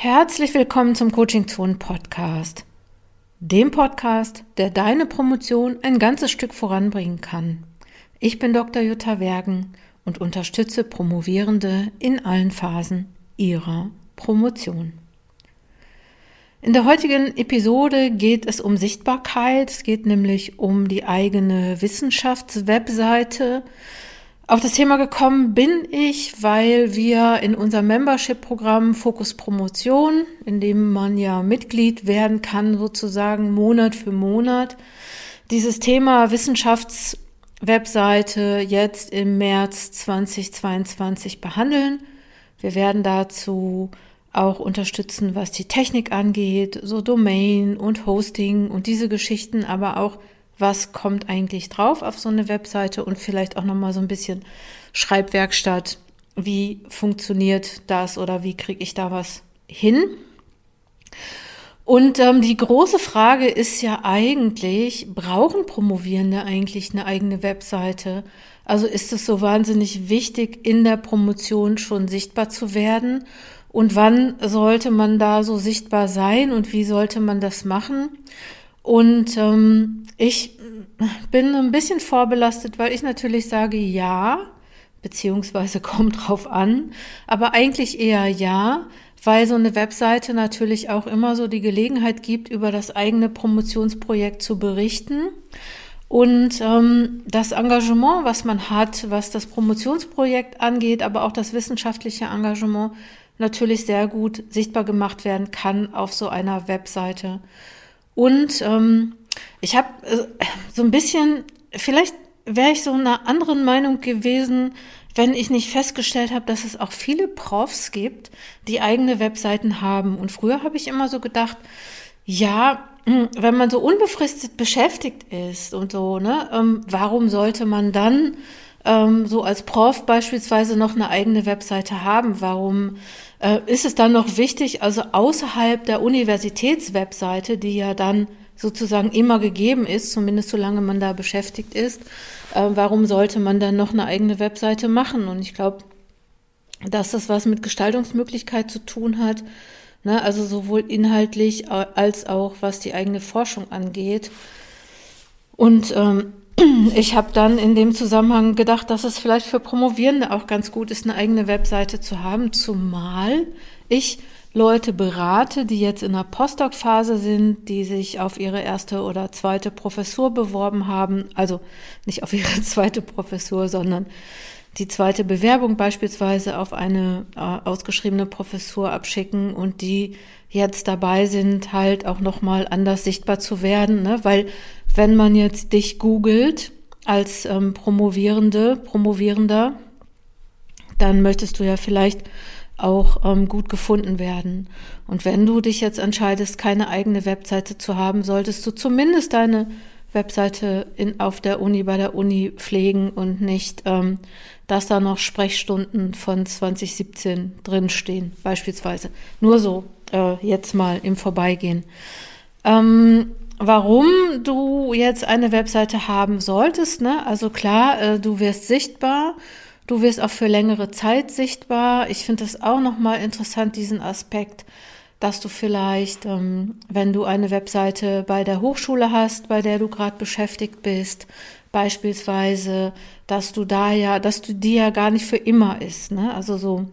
Herzlich willkommen zum Coaching Zone Podcast. Dem Podcast, der deine Promotion ein ganzes Stück voranbringen kann. Ich bin Dr. Jutta Wergen und unterstütze Promovierende in allen Phasen ihrer Promotion. In der heutigen Episode geht es um Sichtbarkeit. Es geht nämlich um die eigene Wissenschaftswebseite, auf das Thema gekommen bin ich, weil wir in unserem Membership-Programm Fokus Promotion, in dem man ja Mitglied werden kann, sozusagen Monat für Monat, dieses Thema Wissenschaftswebseite jetzt im März 2022 behandeln. Wir werden dazu auch unterstützen, was die Technik angeht, so Domain und Hosting und diese Geschichten, aber auch was kommt eigentlich drauf auf so eine Webseite und vielleicht auch nochmal so ein bisschen Schreibwerkstatt. Wie funktioniert das oder wie kriege ich da was hin? Und ähm, die große Frage ist ja eigentlich, brauchen Promovierende eigentlich eine eigene Webseite? Also ist es so wahnsinnig wichtig, in der Promotion schon sichtbar zu werden? Und wann sollte man da so sichtbar sein und wie sollte man das machen? Und ähm, ich bin ein bisschen vorbelastet, weil ich natürlich sage ja, beziehungsweise kommt drauf an, aber eigentlich eher ja, weil so eine Webseite natürlich auch immer so die Gelegenheit gibt, über das eigene Promotionsprojekt zu berichten. Und ähm, das Engagement, was man hat, was das Promotionsprojekt angeht, aber auch das wissenschaftliche Engagement, natürlich sehr gut sichtbar gemacht werden kann auf so einer Webseite. Und ähm, ich habe äh, so ein bisschen, vielleicht wäre ich so einer anderen Meinung gewesen, wenn ich nicht festgestellt habe, dass es auch viele Profs gibt, die eigene Webseiten haben. Und früher habe ich immer so gedacht, ja, hm, wenn man so unbefristet beschäftigt ist und so, ne, ähm, warum sollte man dann ähm, so als Prof beispielsweise noch eine eigene Webseite haben? Warum äh, ist es dann noch wichtig, also außerhalb der Universitätswebseite, die ja dann sozusagen immer gegeben ist, zumindest solange man da beschäftigt ist, äh, warum sollte man dann noch eine eigene Webseite machen? Und ich glaube, dass das was mit Gestaltungsmöglichkeit zu tun hat, ne? also sowohl inhaltlich äh, als auch was die eigene Forschung angeht. Und ähm, ich habe dann in dem Zusammenhang gedacht, dass es vielleicht für Promovierende auch ganz gut ist, eine eigene Webseite zu haben, zumal ich Leute berate, die jetzt in der Postdoc-Phase sind, die sich auf ihre erste oder zweite Professur beworben haben, also nicht auf ihre zweite Professur, sondern die zweite Bewerbung beispielsweise auf eine äh, ausgeschriebene Professur abschicken und die jetzt dabei sind, halt auch nochmal anders sichtbar zu werden, ne? weil wenn man jetzt dich googelt als ähm, Promovierende, Promovierender, dann möchtest du ja vielleicht auch ähm, gut gefunden werden. Und wenn du dich jetzt entscheidest, keine eigene Webseite zu haben, solltest du zumindest deine Webseite in, auf der Uni, bei der Uni pflegen und nicht, ähm, dass da noch Sprechstunden von 2017 drinstehen, beispielsweise. Nur so, äh, jetzt mal im Vorbeigehen. Ähm, warum du jetzt eine Webseite haben solltest, ne? Also klar, äh, du wirst sichtbar Du wirst auch für längere Zeit sichtbar. Ich finde das auch nochmal interessant, diesen Aspekt, dass du vielleicht, ähm, wenn du eine Webseite bei der Hochschule hast, bei der du gerade beschäftigt bist, beispielsweise, dass du da ja, dass du die ja gar nicht für immer ist, ne? Also so,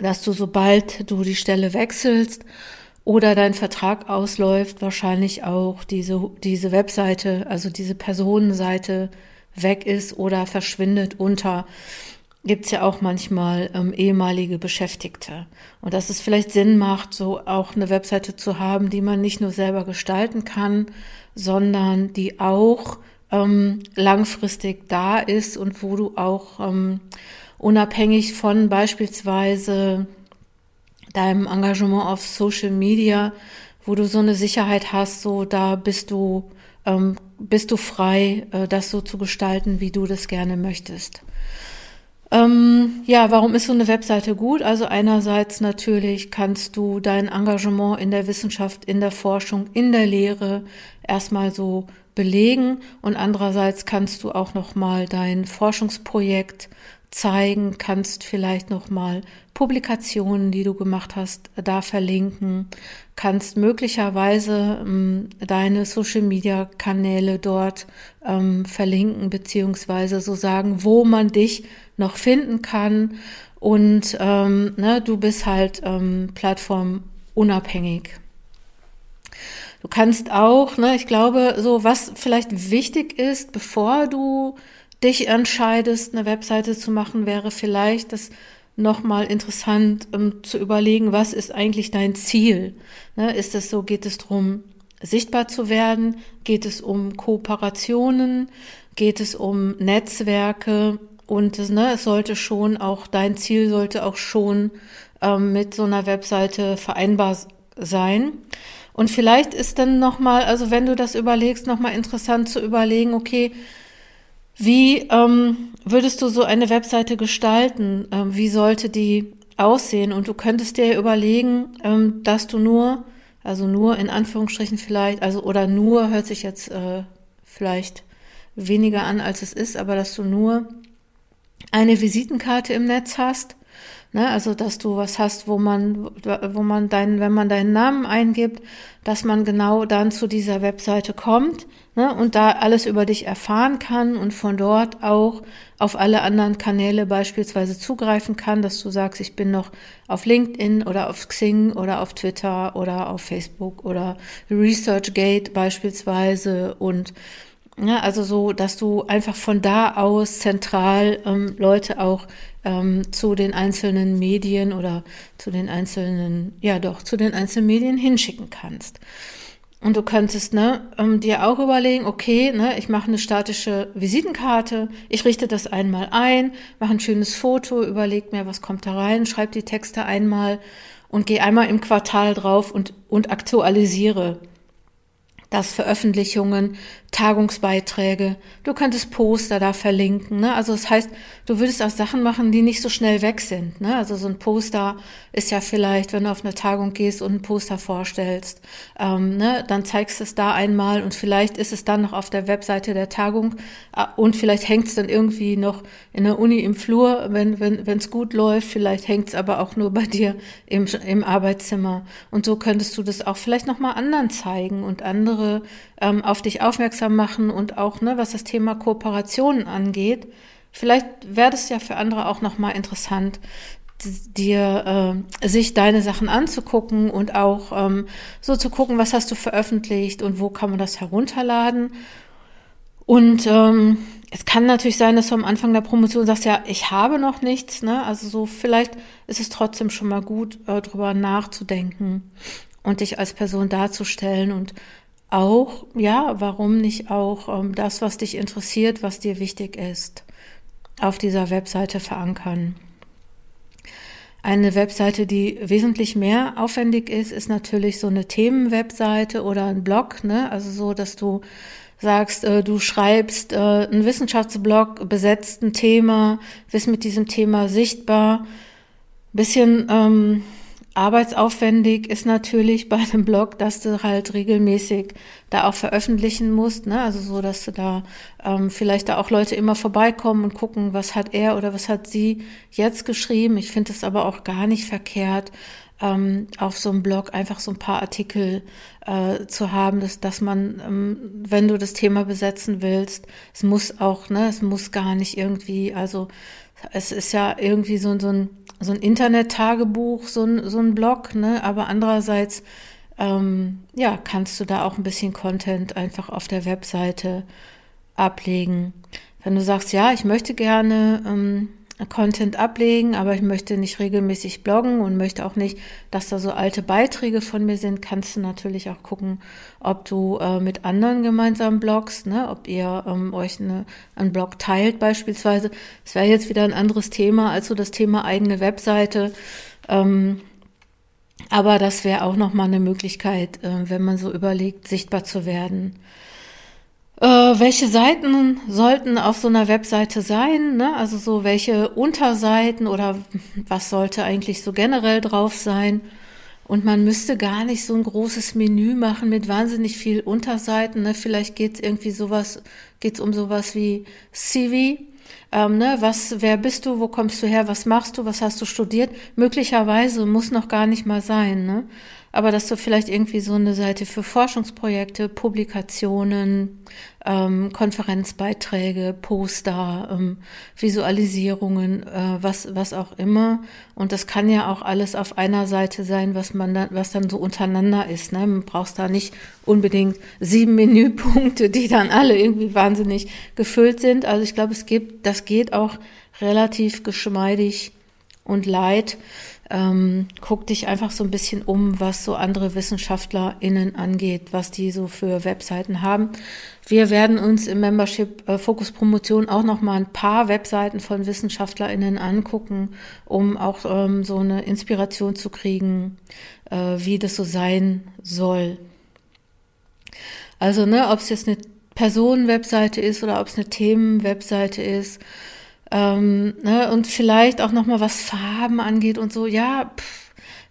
dass du sobald du die Stelle wechselst oder dein Vertrag ausläuft, wahrscheinlich auch diese, diese Webseite, also diese Personenseite weg ist oder verschwindet unter gibt es ja auch manchmal ähm, ehemalige Beschäftigte. Und dass es vielleicht Sinn macht, so auch eine Webseite zu haben, die man nicht nur selber gestalten kann, sondern die auch ähm, langfristig da ist und wo du auch ähm, unabhängig von beispielsweise deinem Engagement auf Social Media, wo du so eine Sicherheit hast, so da bist du ähm, bist du frei, äh, das so zu gestalten, wie du das gerne möchtest. Ähm, ja, warum ist so eine Webseite gut? Also einerseits natürlich kannst du dein Engagement in der Wissenschaft, in der Forschung, in der Lehre erstmal so belegen und andererseits kannst du auch noch mal dein Forschungsprojekt zeigen, kannst vielleicht nochmal Publikationen, die du gemacht hast, da verlinken, kannst möglicherweise ähm, deine Social-Media-Kanäle dort ähm, verlinken, beziehungsweise so sagen, wo man dich noch finden kann. Und ähm, ne, du bist halt ähm, plattformunabhängig. Du kannst auch, ne, ich glaube, so was vielleicht wichtig ist, bevor du dich entscheidest, eine Webseite zu machen, wäre vielleicht das nochmal interessant um zu überlegen, was ist eigentlich dein Ziel? Ne, ist es so, geht es darum, sichtbar zu werden? Geht es um Kooperationen? Geht es um Netzwerke? Und ne, es sollte schon auch, dein Ziel sollte auch schon ähm, mit so einer Webseite vereinbar sein. Und vielleicht ist dann nochmal, also wenn du das überlegst, nochmal interessant zu überlegen, okay, wie ähm, würdest du so eine Webseite gestalten? Ähm, wie sollte die aussehen? Und du könntest dir überlegen, ähm, dass du nur, also nur in Anführungsstrichen vielleicht, also oder nur hört sich jetzt äh, vielleicht weniger an, als es ist, aber dass du nur eine Visitenkarte im Netz hast Ne? Also, dass du was hast, wo man, wo man deinen, wenn man deinen Namen eingibt, dass man genau dann zu dieser Webseite kommt ne? und da alles über dich erfahren kann und von dort auch auf alle anderen Kanäle beispielsweise zugreifen kann, dass du sagst, ich bin noch auf LinkedIn oder auf Xing oder auf Twitter oder auf Facebook oder ResearchGate beispielsweise und ja, also so, dass du einfach von da aus zentral ähm, Leute auch ähm, zu den einzelnen Medien oder zu den einzelnen, ja doch, zu den einzelnen Medien hinschicken kannst. Und du könntest ne, ähm, dir auch überlegen, okay, ne, ich mache eine statische Visitenkarte, ich richte das einmal ein, mache ein schönes Foto, überleg mir, was kommt da rein, schreib die Texte einmal und gehe einmal im Quartal drauf und, und aktualisiere das Veröffentlichungen, Tagungsbeiträge. Du könntest Poster da verlinken. Ne? Also das heißt, du würdest auch Sachen machen, die nicht so schnell weg sind. Ne? Also so ein Poster ist ja vielleicht, wenn du auf eine Tagung gehst und ein Poster vorstellst, ähm, ne? dann zeigst du es da einmal und vielleicht ist es dann noch auf der Webseite der Tagung äh, und vielleicht hängt es dann irgendwie noch in der Uni im Flur, wenn wenn wenn, es gut läuft. Vielleicht hängt es aber auch nur bei dir im, im Arbeitszimmer. Und so könntest du das auch vielleicht nochmal anderen zeigen und andere ähm, auf dich aufmerksam machen und auch, ne, was das Thema Kooperationen angeht. Vielleicht wäre das ja für andere auch nochmal interessant, dir äh, sich deine Sachen anzugucken und auch ähm, so zu gucken, was hast du veröffentlicht und wo kann man das herunterladen. Und ähm, es kann natürlich sein, dass du am Anfang der Promotion sagst, ja, ich habe noch nichts, ne? Also so vielleicht ist es trotzdem schon mal gut, äh, drüber nachzudenken und dich als Person darzustellen und auch, ja, warum nicht auch ähm, das, was dich interessiert, was dir wichtig ist, auf dieser Webseite verankern. Eine Webseite, die wesentlich mehr aufwendig ist, ist natürlich so eine Themenwebseite oder ein Blog, ne? Also so, dass du sagst, äh, du schreibst äh, einen Wissenschaftsblog, besetzt ein Thema, bist mit diesem Thema sichtbar, bisschen ähm, Arbeitsaufwendig ist natürlich bei einem Blog, dass du halt regelmäßig da auch veröffentlichen musst, ne? Also so, dass du da ähm, vielleicht da auch Leute immer vorbeikommen und gucken, was hat er oder was hat sie jetzt geschrieben. Ich finde es aber auch gar nicht verkehrt, ähm, auf so einem Blog einfach so ein paar Artikel äh, zu haben, dass, dass man, ähm, wenn du das Thema besetzen willst, es muss auch, ne, es muss gar nicht irgendwie, also es ist ja irgendwie so, so ein so ein Internet-Tagebuch, so ein, so ein Blog, ne? aber andererseits ähm, ja, kannst du da auch ein bisschen Content einfach auf der Webseite ablegen. Wenn du sagst, ja, ich möchte gerne ähm, Content ablegen, aber ich möchte nicht regelmäßig bloggen und möchte auch nicht, dass da so alte Beiträge von mir sind, kannst du natürlich auch gucken, ob du äh, mit anderen gemeinsam bloggst, ne? ob ihr ähm, euch eine, einen Blog teilt beispielsweise. Das wäre jetzt wieder ein anderes Thema als so das Thema eigene Webseite. Ähm, aber das wäre auch nochmal eine Möglichkeit, äh, wenn man so überlegt, sichtbar zu werden. Äh, welche Seiten sollten auf so einer Webseite sein? Ne? Also so welche Unterseiten oder was sollte eigentlich so generell drauf sein? Und man müsste gar nicht so ein großes Menü machen mit wahnsinnig viel Unterseiten. Ne? Vielleicht geht es irgendwie sowas, geht es um sowas wie CV. ähm, ne, was, wer bist du, wo kommst du her, was machst du, was hast du studiert? Möglicherweise muss noch gar nicht mal sein, ne? Aber dass du vielleicht irgendwie so eine Seite für Forschungsprojekte, Publikationen, ähm, Konferenzbeiträge, Poster, ähm, Visualisierungen, äh, was, was auch immer. Und das kann ja auch alles auf einer Seite sein, was man dann, was dann so untereinander ist. Ne? Man brauchst da nicht unbedingt sieben Menüpunkte, die dann alle irgendwie wahnsinnig gefüllt sind. Also ich glaube, es gibt, das geht auch relativ geschmeidig und leid. Ähm, guck dich einfach so ein bisschen um, was so andere WissenschaftlerInnen angeht, was die so für Webseiten haben. Wir werden uns im Membership äh, Fokus Promotion auch noch mal ein paar Webseiten von WissenschaftlerInnen angucken, um auch ähm, so eine Inspiration zu kriegen, äh, wie das so sein soll. Also, ne, ob es jetzt eine Personenwebseite ist oder ob es eine Themenwebseite ist, ähm, ne, und vielleicht auch noch mal was Farben angeht und so. Ja, pff,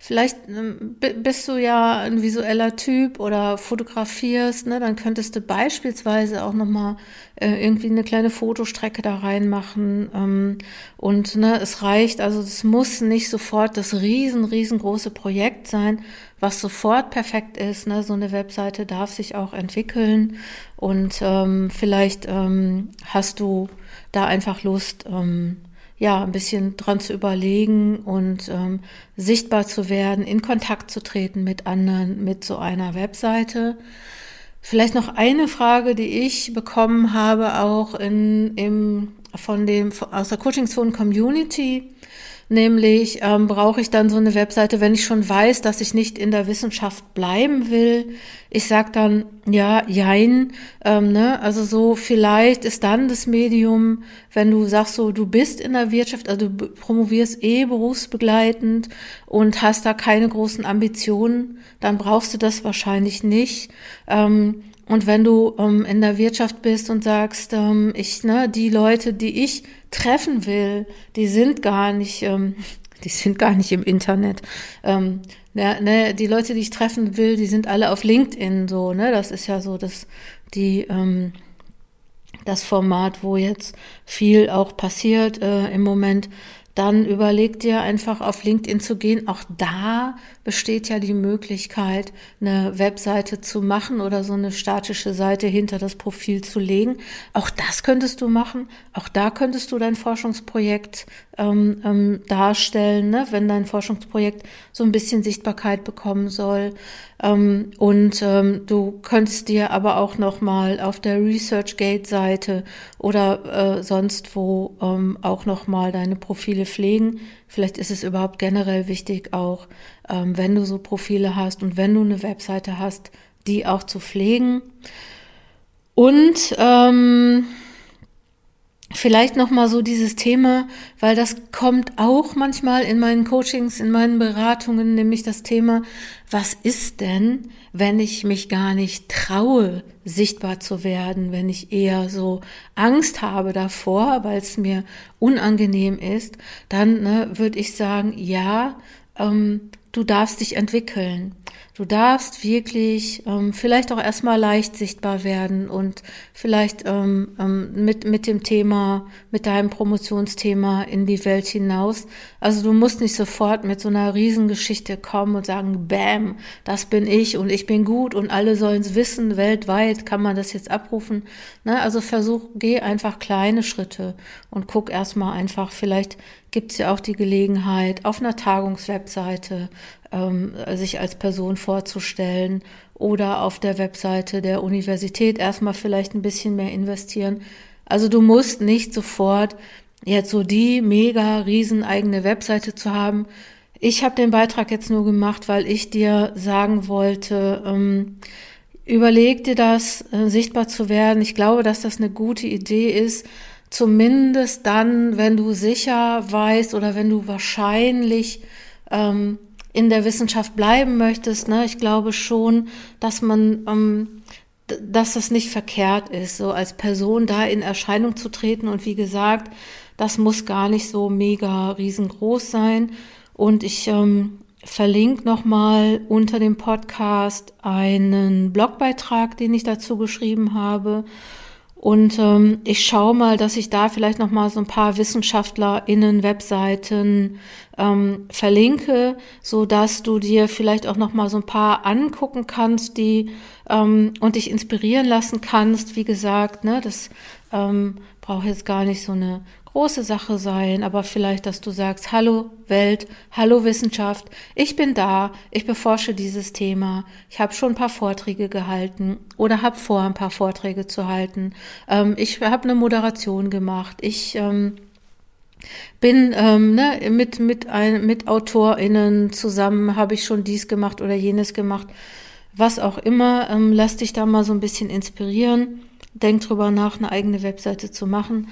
vielleicht ähm, bist du ja ein visueller Typ oder fotografierst. Ne, dann könntest du beispielsweise auch noch mal äh, irgendwie eine kleine Fotostrecke da reinmachen. Ähm, und ne, es reicht. Also es muss nicht sofort das riesen riesengroße Projekt sein, was sofort perfekt ist. Ne? So eine Webseite darf sich auch entwickeln und ähm, vielleicht ähm, hast du da einfach Lust, ähm, ja, ein bisschen dran zu überlegen und ähm, sichtbar zu werden, in Kontakt zu treten mit anderen, mit so einer Webseite. Vielleicht noch eine Frage, die ich bekommen habe, auch in, im, von dem, aus der Coaching Zone Community. Nämlich ähm, brauche ich dann so eine Webseite, wenn ich schon weiß, dass ich nicht in der Wissenschaft bleiben will. Ich sag dann, ja, jein. Ähm, ne? Also so, vielleicht ist dann das Medium, wenn du sagst so, du bist in der Wirtschaft, also du promovierst eh berufsbegleitend und hast da keine großen Ambitionen, dann brauchst du das wahrscheinlich nicht. Ähm, und wenn du ähm, in der Wirtschaft bist und sagst, ähm, ich, ne, die Leute, die ich treffen will, die sind gar nicht, ähm, die sind gar nicht im Internet. Ähm, ne, ne, die Leute, die ich treffen will, die sind alle auf LinkedIn so, ne? Das ist ja so das, die, ähm, das Format, wo jetzt viel auch passiert äh, im Moment dann überleg dir einfach auf LinkedIn zu gehen. Auch da besteht ja die Möglichkeit, eine Webseite zu machen oder so eine statische Seite hinter das Profil zu legen. Auch das könntest du machen. Auch da könntest du dein Forschungsprojekt ähm, ähm, darstellen, ne? wenn dein Forschungsprojekt so ein bisschen Sichtbarkeit bekommen soll. Ähm, und ähm, du könntest dir aber auch noch mal auf der ResearchGate-Seite oder äh, sonst wo ähm, auch noch mal deine Profile pflegen. Vielleicht ist es überhaupt generell wichtig, auch ähm, wenn du so Profile hast und wenn du eine Webseite hast, die auch zu pflegen. Und ähm, Vielleicht noch mal so dieses Thema, weil das kommt auch manchmal in meinen Coachings, in meinen Beratungen, nämlich das Thema, was ist denn, wenn ich mich gar nicht traue, sichtbar zu werden, wenn ich eher so Angst habe davor, weil es mir unangenehm ist, dann ne, würde ich sagen, ja, ähm, du darfst dich entwickeln. Du darfst wirklich ähm, vielleicht auch erstmal leicht sichtbar werden und vielleicht ähm, ähm, mit, mit dem Thema, mit deinem Promotionsthema in die Welt hinaus. Also du musst nicht sofort mit so einer Riesengeschichte kommen und sagen, bam, das bin ich und ich bin gut und alle sollen es wissen, weltweit kann man das jetzt abrufen. Ne? Also versuch, geh einfach kleine Schritte und guck erstmal einfach, vielleicht gibt es ja auch die Gelegenheit, auf einer Tagungswebseite ähm, sich als Person vorzustellen oder auf der Webseite der Universität erstmal vielleicht ein bisschen mehr investieren. Also du musst nicht sofort jetzt so die mega riesen eigene Webseite zu haben. Ich habe den Beitrag jetzt nur gemacht, weil ich dir sagen wollte, ähm, überleg dir das, äh, sichtbar zu werden. Ich glaube, dass das eine gute Idee ist, zumindest dann, wenn du sicher weißt oder wenn du wahrscheinlich ähm, in der Wissenschaft bleiben möchtest, ne, ich glaube schon, dass man, ähm, dass das nicht verkehrt ist, so als Person da in Erscheinung zu treten. Und wie gesagt, das muss gar nicht so mega riesengroß sein. Und ich ähm, verlinke nochmal unter dem Podcast einen Blogbeitrag, den ich dazu geschrieben habe. Und ähm, ich schaue mal, dass ich da vielleicht noch mal so ein paar WissenschaftlerInnen Webseiten ähm, verlinke, so dass du dir vielleicht auch noch mal so ein paar angucken kannst, die ähm, und dich inspirieren lassen kannst. Wie gesagt, ne, das ähm, braucht jetzt gar nicht so eine große Sache sein, aber vielleicht, dass du sagst, hallo Welt, hallo Wissenschaft, ich bin da, ich beforsche dieses Thema, ich habe schon ein paar Vorträge gehalten oder habe vor, ein paar Vorträge zu halten, ähm, ich habe eine Moderation gemacht, ich ähm, bin ähm, ne, mit, mit, ein, mit AutorInnen zusammen, habe ich schon dies gemacht oder jenes gemacht, was auch immer, ähm, lass dich da mal so ein bisschen inspirieren, denk drüber nach, eine eigene Webseite zu machen.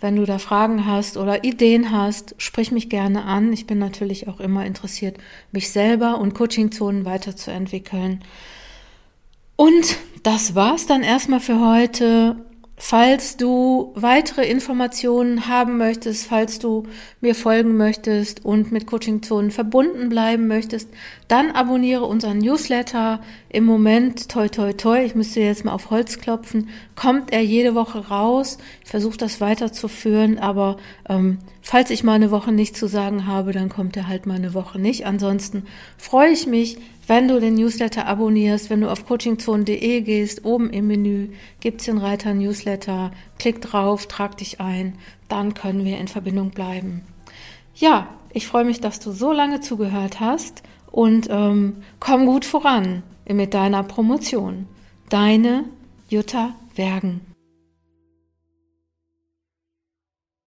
Wenn du da Fragen hast oder Ideen hast, sprich mich gerne an. Ich bin natürlich auch immer interessiert, mich selber und Coaching-Zonen weiterzuentwickeln. Und das war's dann erstmal für heute. Falls du weitere Informationen haben möchtest, falls du mir folgen möchtest und mit Coaching Zonen verbunden bleiben möchtest, dann abonniere unseren Newsletter. Im Moment, toi toi toi, ich müsste jetzt mal auf Holz klopfen, kommt er jede Woche raus. Ich versuche das weiterzuführen, aber ähm, falls ich mal eine Woche nichts zu sagen habe, dann kommt er halt mal eine Woche nicht. Ansonsten freue ich mich, wenn du den Newsletter abonnierst, wenn du auf coachingzone.de gehst, oben im Menü gibt's den Reiter Newsletter, klick drauf, trag dich ein, dann können wir in Verbindung bleiben. Ja, ich freue mich, dass du so lange zugehört hast und ähm, komm gut voran mit deiner Promotion. Deine Jutta Wergen.